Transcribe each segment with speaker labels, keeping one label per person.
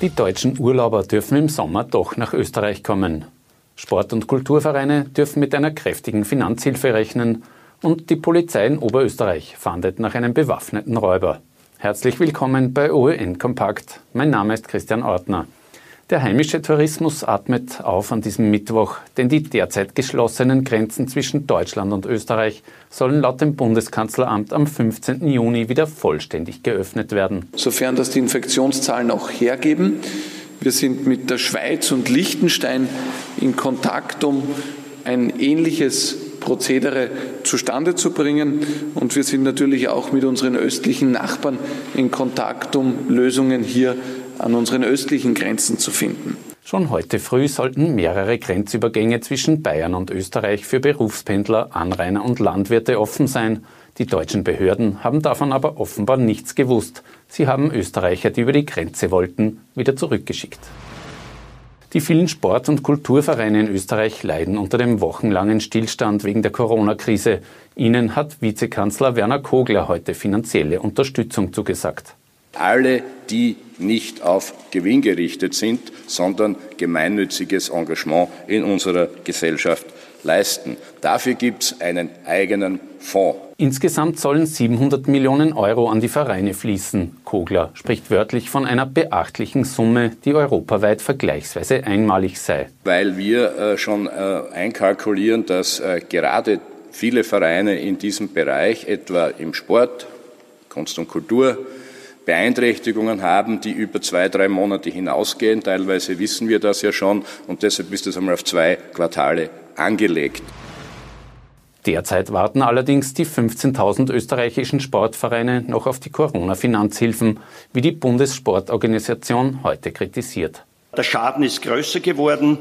Speaker 1: Die deutschen Urlauber dürfen im Sommer doch nach Österreich kommen. Sport- und Kulturvereine dürfen mit einer kräftigen Finanzhilfe rechnen und die Polizei in Oberösterreich fahndet nach einem bewaffneten Räuber. Herzlich willkommen bei OEN Kompakt. Mein Name ist Christian Ortner. Der heimische Tourismus atmet auf an diesem Mittwoch, denn die derzeit geschlossenen Grenzen zwischen Deutschland und Österreich sollen laut dem Bundeskanzleramt am 15. Juni wieder vollständig geöffnet werden.
Speaker 2: Sofern das die Infektionszahlen auch hergeben. Wir sind mit der Schweiz und Liechtenstein in Kontakt, um ein ähnliches Prozedere zustande zu bringen. Und wir sind natürlich auch mit unseren östlichen Nachbarn in Kontakt, um Lösungen hier an unseren östlichen Grenzen zu finden.
Speaker 1: Schon heute früh sollten mehrere Grenzübergänge zwischen Bayern und Österreich für Berufspendler, Anrainer und Landwirte offen sein. Die deutschen Behörden haben davon aber offenbar nichts gewusst. Sie haben Österreicher, die über die Grenze wollten, wieder zurückgeschickt. Die vielen Sport- und Kulturvereine in Österreich leiden unter dem wochenlangen Stillstand wegen der Corona-Krise. Ihnen hat Vizekanzler Werner Kogler heute finanzielle Unterstützung zugesagt.
Speaker 3: Alle, die nicht auf Gewinn gerichtet sind, sondern gemeinnütziges Engagement in unserer Gesellschaft leisten. Dafür gibt es einen eigenen Fonds.
Speaker 1: Insgesamt sollen 700 Millionen Euro an die Vereine fließen. Kogler spricht wörtlich von einer beachtlichen Summe, die europaweit vergleichsweise einmalig sei.
Speaker 3: Weil wir äh, schon äh, einkalkulieren, dass äh, gerade viele Vereine in diesem Bereich, etwa im Sport, Kunst und Kultur, Beeinträchtigungen haben, die über zwei, drei Monate hinausgehen. Teilweise wissen wir das ja schon und deshalb ist es einmal auf zwei Quartale angelegt.
Speaker 1: Derzeit warten allerdings die 15.000 österreichischen Sportvereine noch auf die Corona-Finanzhilfen, wie die Bundessportorganisation heute kritisiert.
Speaker 4: Der Schaden ist größer geworden.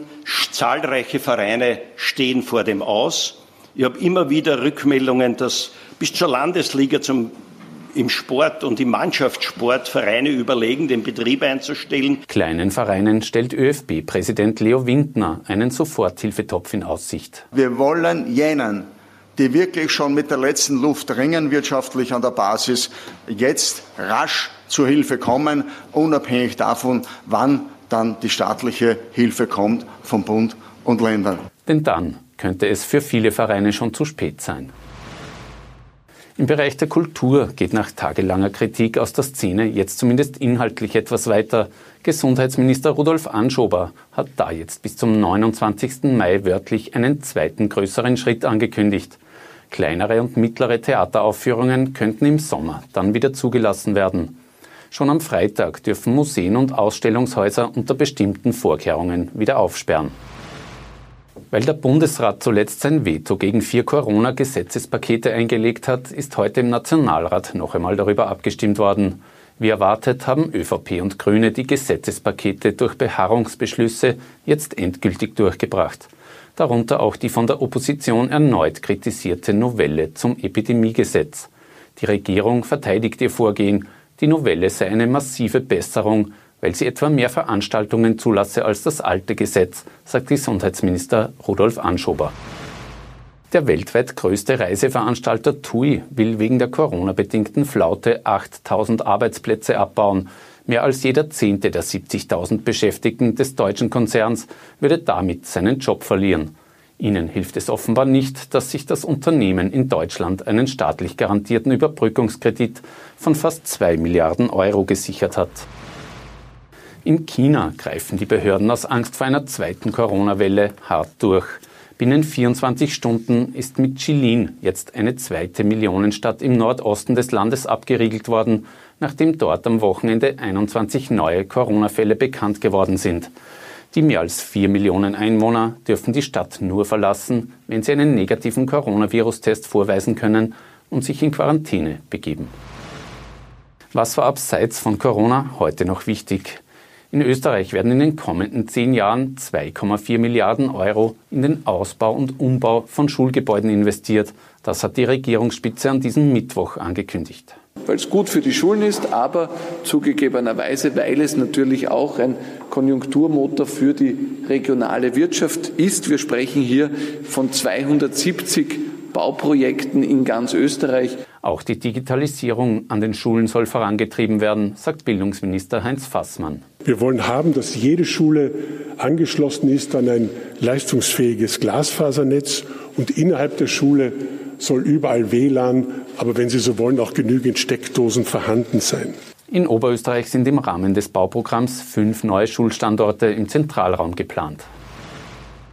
Speaker 4: Zahlreiche Vereine stehen vor dem Aus. Ich habe immer wieder Rückmeldungen, dass bis zur Landesliga zum im Sport und im Mannschaftssport Vereine überlegen, den Betrieb einzustellen.
Speaker 1: Kleinen Vereinen stellt ÖFB-Präsident Leo Windner einen Soforthilfetopf in Aussicht.
Speaker 5: Wir wollen jenen, die wirklich schon mit der letzten Luft ringen wirtschaftlich an der Basis, jetzt rasch zur Hilfe kommen, unabhängig davon, wann dann die staatliche Hilfe kommt vom Bund und Ländern.
Speaker 1: Denn dann könnte es für viele Vereine schon zu spät sein. Im Bereich der Kultur geht nach tagelanger Kritik aus der Szene jetzt zumindest inhaltlich etwas weiter. Gesundheitsminister Rudolf Anschober hat da jetzt bis zum 29. Mai wörtlich einen zweiten größeren Schritt angekündigt. Kleinere und mittlere Theateraufführungen könnten im Sommer dann wieder zugelassen werden. Schon am Freitag dürfen Museen und Ausstellungshäuser unter bestimmten Vorkehrungen wieder aufsperren. Weil der Bundesrat zuletzt sein Veto gegen vier Corona-Gesetzespakete eingelegt hat, ist heute im Nationalrat noch einmal darüber abgestimmt worden. Wie erwartet haben ÖVP und Grüne die Gesetzespakete durch Beharrungsbeschlüsse jetzt endgültig durchgebracht. Darunter auch die von der Opposition erneut kritisierte Novelle zum Epidemiegesetz. Die Regierung verteidigt ihr Vorgehen, die Novelle sei eine massive Besserung, weil sie etwa mehr Veranstaltungen zulasse als das alte Gesetz, sagt Gesundheitsminister Rudolf Anschober. Der weltweit größte Reiseveranstalter TUI will wegen der Corona-bedingten Flaute 8000 Arbeitsplätze abbauen. Mehr als jeder zehnte der 70.000 Beschäftigten des deutschen Konzerns würde damit seinen Job verlieren. Ihnen hilft es offenbar nicht, dass sich das Unternehmen in Deutschland einen staatlich garantierten Überbrückungskredit von fast zwei Milliarden Euro gesichert hat. In China greifen die Behörden aus Angst vor einer zweiten Corona-Welle hart durch. Binnen 24 Stunden ist mit Jilin jetzt eine zweite Millionenstadt im Nordosten des Landes abgeriegelt worden, nachdem dort am Wochenende 21 neue Corona-Fälle bekannt geworden sind. Die mehr als vier Millionen Einwohner dürfen die Stadt nur verlassen, wenn sie einen negativen Coronavirus-Test vorweisen können und sich in Quarantäne begeben. Was war abseits von Corona heute noch wichtig? In Österreich werden in den kommenden zehn Jahren 2,4 Milliarden Euro in den Ausbau und Umbau von Schulgebäuden investiert. Das hat die Regierungsspitze an diesem Mittwoch angekündigt.
Speaker 2: Weil es gut für die Schulen ist, aber zugegebenerweise, weil es natürlich auch ein Konjunkturmotor für die regionale Wirtschaft ist. Wir sprechen hier von 270 Bauprojekten in ganz Österreich.
Speaker 1: Auch die Digitalisierung an den Schulen soll vorangetrieben werden, sagt Bildungsminister Heinz Fassmann.
Speaker 6: Wir wollen haben, dass jede Schule angeschlossen ist an ein leistungsfähiges Glasfasernetz und innerhalb der Schule soll überall WLAN, aber wenn Sie so wollen, auch genügend Steckdosen vorhanden sein.
Speaker 1: In Oberösterreich sind im Rahmen des Bauprogramms fünf neue Schulstandorte im Zentralraum geplant.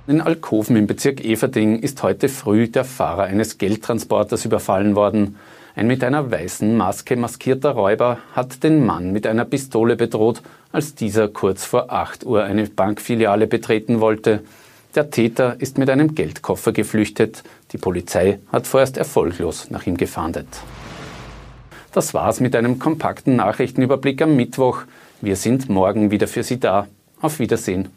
Speaker 1: In Alkoven im Bezirk Everding ist heute früh der Fahrer eines Geldtransporters überfallen worden. Ein mit einer weißen Maske maskierter Räuber hat den Mann mit einer Pistole bedroht, als dieser kurz vor 8 Uhr eine Bankfiliale betreten wollte. Der Täter ist mit einem Geldkoffer geflüchtet. Die Polizei hat vorerst erfolglos nach ihm gefahndet. Das war's mit einem kompakten Nachrichtenüberblick am Mittwoch. Wir sind morgen wieder für Sie da. Auf Wiedersehen.